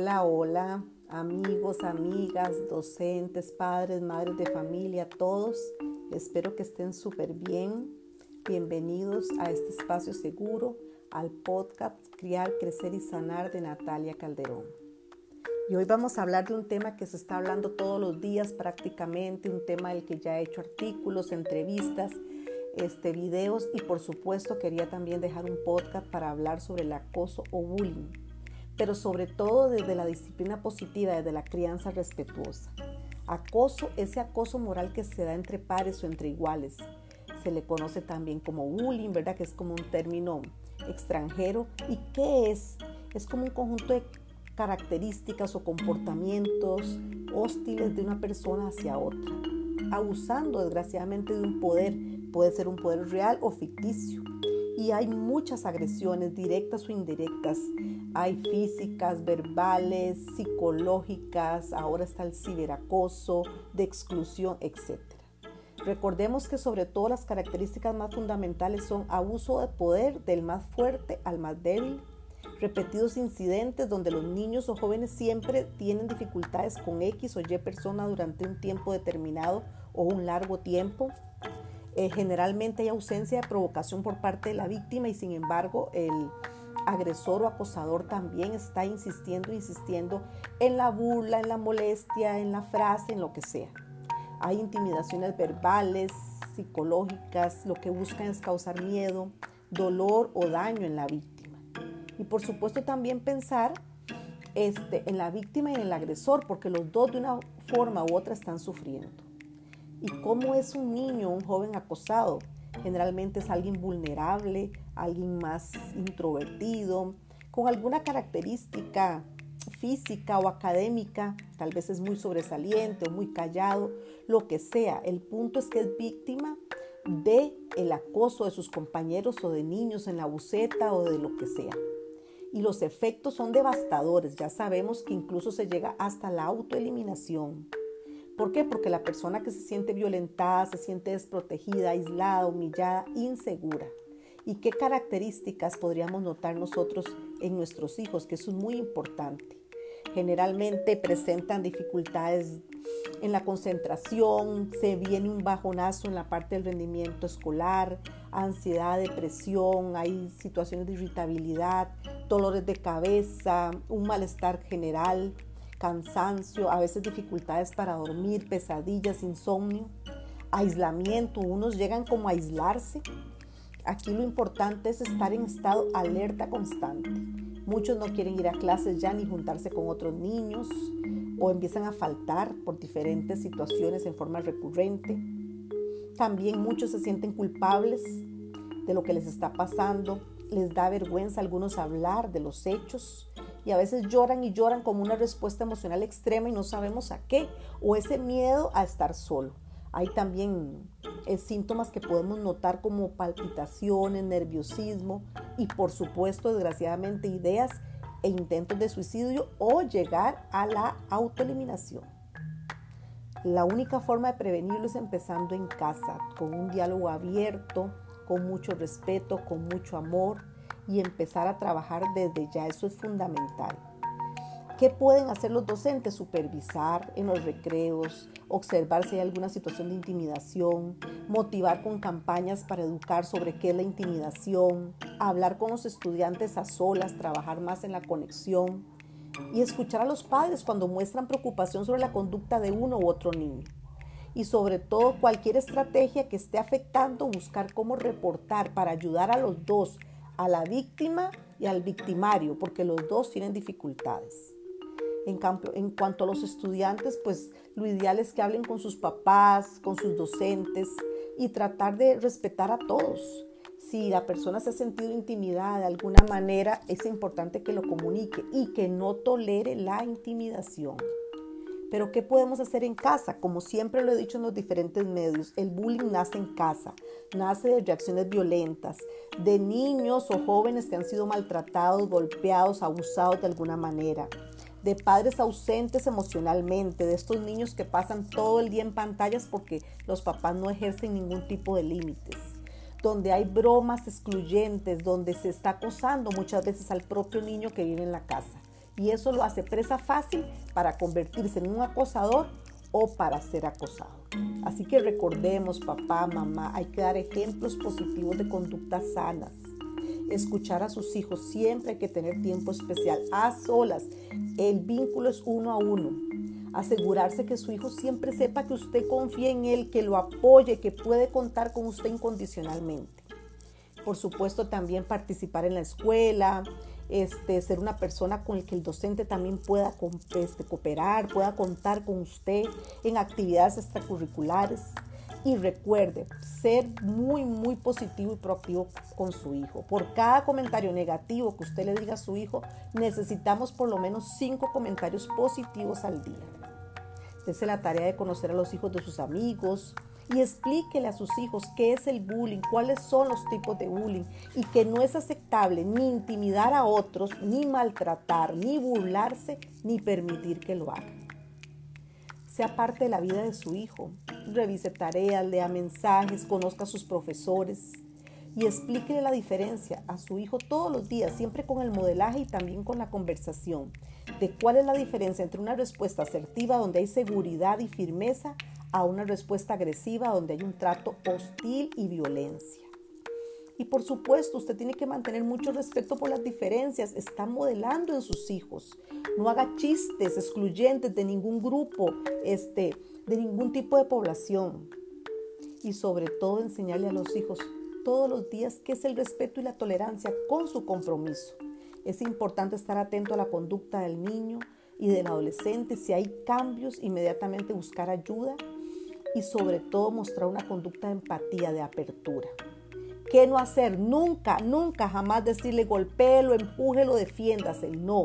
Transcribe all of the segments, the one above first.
Hola, hola, amigos, amigas, docentes, padres, madres de familia, todos. Espero que estén súper bien. Bienvenidos a este espacio seguro, al podcast Criar, Crecer y Sanar de Natalia Calderón. Y hoy vamos a hablar de un tema que se está hablando todos los días prácticamente, un tema del que ya he hecho artículos, entrevistas, este, videos y por supuesto quería también dejar un podcast para hablar sobre el acoso o bullying pero sobre todo desde la disciplina positiva, desde la crianza respetuosa. Acoso, ese acoso moral que se da entre pares o entre iguales. Se le conoce también como bullying, ¿verdad? Que es como un término extranjero. ¿Y qué es? Es como un conjunto de características o comportamientos hostiles de una persona hacia otra, abusando desgraciadamente de un poder, puede ser un poder real o ficticio. Y hay muchas agresiones directas o indirectas hay físicas, verbales, psicológicas, ahora está el ciberacoso, de exclusión, etc. Recordemos que sobre todo las características más fundamentales son abuso de poder del más fuerte al más débil, repetidos incidentes donde los niños o jóvenes siempre tienen dificultades con X o Y persona durante un tiempo determinado o un largo tiempo. Eh, generalmente hay ausencia de provocación por parte de la víctima y sin embargo el agresor o acosador también está insistiendo, insistiendo en la burla, en la molestia, en la frase, en lo que sea. Hay intimidaciones verbales, psicológicas, lo que buscan es causar miedo, dolor o daño en la víctima. Y por supuesto también pensar este, en la víctima y en el agresor, porque los dos de una forma u otra están sufriendo. ¿Y cómo es un niño, un joven acosado? Generalmente es alguien vulnerable, alguien más introvertido, con alguna característica física o académica, tal vez es muy sobresaliente o muy callado, lo que sea. El punto es que es víctima de el acoso de sus compañeros o de niños en la buceta o de lo que sea. Y los efectos son devastadores. Ya sabemos que incluso se llega hasta la autoeliminación. ¿Por qué? Porque la persona que se siente violentada, se siente desprotegida, aislada, humillada, insegura. ¿Y qué características podríamos notar nosotros en nuestros hijos? Que eso es muy importante. Generalmente presentan dificultades en la concentración, se viene un bajonazo en la parte del rendimiento escolar, ansiedad, depresión, hay situaciones de irritabilidad, dolores de cabeza, un malestar general, cansancio, a veces dificultades para dormir, pesadillas, insomnio, aislamiento, unos llegan como a aislarse. Aquí lo importante es estar en estado alerta constante. Muchos no quieren ir a clases ya ni juntarse con otros niños o empiezan a faltar por diferentes situaciones en forma recurrente. También muchos se sienten culpables de lo que les está pasando. Les da vergüenza a algunos hablar de los hechos y a veces lloran y lloran como una respuesta emocional extrema y no sabemos a qué, o ese miedo a estar solo. Hay también eh, síntomas que podemos notar como palpitaciones, nerviosismo y por supuesto, desgraciadamente, ideas e intentos de suicidio o llegar a la autoeliminación. La única forma de prevenirlo es empezando en casa, con un diálogo abierto, con mucho respeto, con mucho amor, y empezar a trabajar desde ya. Eso es fundamental. ¿Qué pueden hacer los docentes? Supervisar en los recreos, observar si hay alguna situación de intimidación, motivar con campañas para educar sobre qué es la intimidación, hablar con los estudiantes a solas, trabajar más en la conexión y escuchar a los padres cuando muestran preocupación sobre la conducta de uno u otro niño. Y sobre todo cualquier estrategia que esté afectando, buscar cómo reportar para ayudar a los dos a la víctima y al victimario, porque los dos tienen dificultades. En, cuanto a los estudiantes, pues lo ideal es que hablen con sus papás, con sus docentes y tratar de respetar a todos. Si la persona se ha sentido intimidada de alguna manera, es importante que lo comunique y que no tolere la intimidación. Pero ¿qué podemos hacer en casa? Como siempre lo he dicho en los diferentes medios, el bullying nace en casa, nace de reacciones violentas, de niños o jóvenes que han sido maltratados, golpeados, abusados de alguna manera, de padres ausentes emocionalmente, de estos niños que pasan todo el día en pantallas porque los papás no ejercen ningún tipo de límites donde hay bromas excluyentes, donde se está acosando muchas veces al propio niño que vive en la casa. Y eso lo hace presa fácil para convertirse en un acosador o para ser acosado. Así que recordemos, papá, mamá, hay que dar ejemplos positivos de conductas sanas. Escuchar a sus hijos, siempre hay que tener tiempo especial, a solas. El vínculo es uno a uno. Asegurarse que su hijo siempre sepa que usted confía en él, que lo apoye, que puede contar con usted incondicionalmente. Por supuesto, también participar en la escuela, este, ser una persona con la que el docente también pueda este, cooperar, pueda contar con usted en actividades extracurriculares. Y recuerde, ser muy, muy positivo y proactivo con su hijo. Por cada comentario negativo que usted le diga a su hijo, necesitamos por lo menos cinco comentarios positivos al día. Dese la tarea de conocer a los hijos de sus amigos, y explíquele a sus hijos qué es el bullying, cuáles son los tipos de bullying y que no es aceptable ni intimidar a otros, ni maltratar, ni burlarse, ni permitir que lo hagan. Sea parte de la vida de su hijo, revise tareas, lea mensajes, conozca a sus profesores y explíquele la diferencia a su hijo todos los días, siempre con el modelaje y también con la conversación, de cuál es la diferencia entre una respuesta asertiva donde hay seguridad y firmeza a una respuesta agresiva donde hay un trato hostil y violencia. Y por supuesto, usted tiene que mantener mucho respeto por las diferencias. Está modelando en sus hijos. No haga chistes excluyentes de ningún grupo, este, de ningún tipo de población. Y sobre todo, enseñarle a los hijos todos los días qué es el respeto y la tolerancia con su compromiso. Es importante estar atento a la conducta del niño y del adolescente. Si hay cambios, inmediatamente buscar ayuda y sobre todo mostrar una conducta de empatía, de apertura. ¿Qué no hacer? Nunca, nunca, jamás decirle golpéelo, empújelo, defiéndase. No.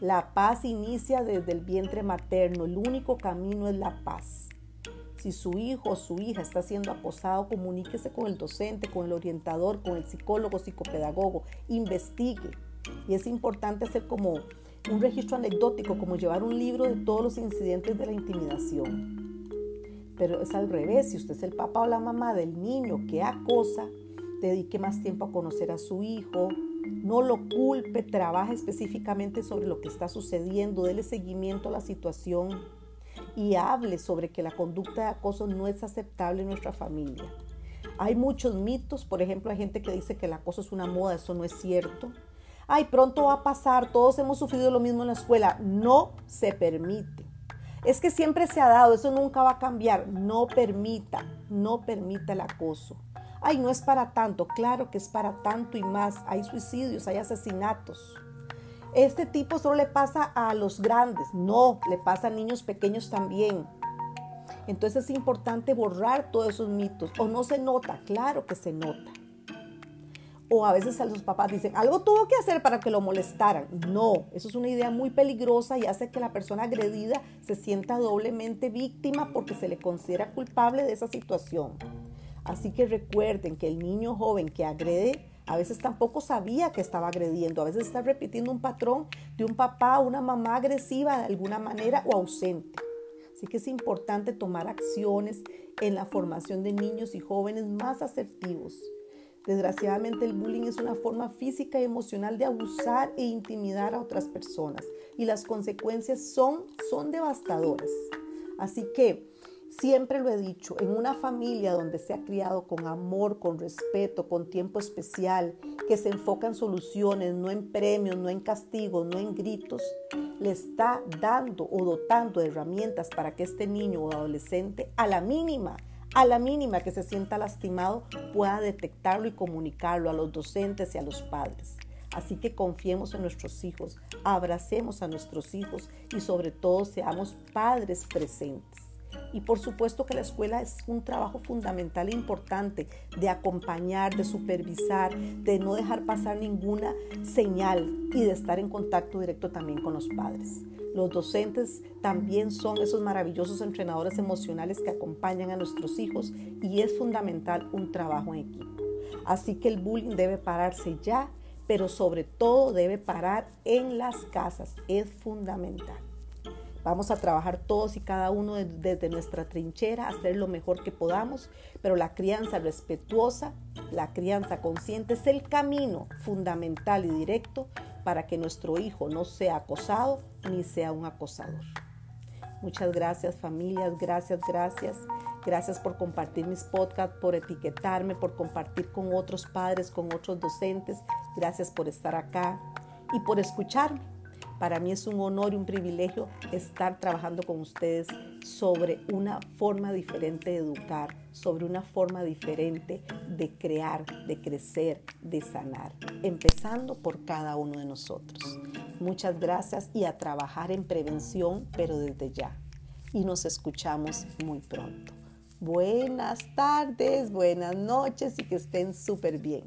La paz inicia desde el vientre materno. El único camino es la paz. Si su hijo o su hija está siendo acosado, comuníquese con el docente, con el orientador, con el psicólogo, psicopedagogo. Investigue. Y es importante hacer como un registro anecdótico, como llevar un libro de todos los incidentes de la intimidación. Pero es al revés, si usted es el papá o la mamá del niño que acosa, dedique más tiempo a conocer a su hijo, no lo culpe, trabaje específicamente sobre lo que está sucediendo, déle seguimiento a la situación y hable sobre que la conducta de acoso no es aceptable en nuestra familia. Hay muchos mitos, por ejemplo, hay gente que dice que el acoso es una moda, eso no es cierto. Ay, pronto va a pasar, todos hemos sufrido lo mismo en la escuela. No se permite. Es que siempre se ha dado, eso nunca va a cambiar. No permita, no permita el acoso. Ay, no es para tanto, claro que es para tanto y más. Hay suicidios, hay asesinatos. Este tipo solo le pasa a los grandes, no, le pasa a niños pequeños también. Entonces es importante borrar todos esos mitos. O no se nota, claro que se nota. O a veces a los papás dicen, algo tuvo que hacer para que lo molestaran. No, eso es una idea muy peligrosa y hace que la persona agredida se sienta doblemente víctima porque se le considera culpable de esa situación. Así que recuerden que el niño joven que agrede a veces tampoco sabía que estaba agrediendo, a veces está repitiendo un patrón de un papá o una mamá agresiva de alguna manera o ausente. Así que es importante tomar acciones en la formación de niños y jóvenes más asertivos Desgraciadamente el bullying es una forma física y emocional de abusar e intimidar a otras personas y las consecuencias son, son devastadoras. Así que siempre lo he dicho, en una familia donde se ha criado con amor, con respeto, con tiempo especial, que se enfoca en soluciones, no en premios, no en castigos, no en gritos, le está dando o dotando de herramientas para que este niño o adolescente a la mínima a la mínima que se sienta lastimado, pueda detectarlo y comunicarlo a los docentes y a los padres. Así que confiemos en nuestros hijos, abracemos a nuestros hijos y sobre todo seamos padres presentes. Y por supuesto que la escuela es un trabajo fundamental e importante de acompañar, de supervisar, de no dejar pasar ninguna señal y de estar en contacto directo también con los padres. Los docentes también son esos maravillosos entrenadores emocionales que acompañan a nuestros hijos y es fundamental un trabajo en equipo. Así que el bullying debe pararse ya, pero sobre todo debe parar en las casas. Es fundamental. Vamos a trabajar todos y cada uno desde nuestra trinchera, hacer lo mejor que podamos, pero la crianza respetuosa, la crianza consciente es el camino fundamental y directo para que nuestro hijo no sea acosado ni sea un acosador. Muchas gracias familias, gracias, gracias. Gracias por compartir mis podcasts, por etiquetarme, por compartir con otros padres, con otros docentes. Gracias por estar acá y por escucharme. Para mí es un honor y un privilegio estar trabajando con ustedes sobre una forma diferente de educar, sobre una forma diferente de crear, de crecer, de sanar, empezando por cada uno de nosotros. Muchas gracias y a trabajar en prevención, pero desde ya. Y nos escuchamos muy pronto. Buenas tardes, buenas noches y que estén súper bien.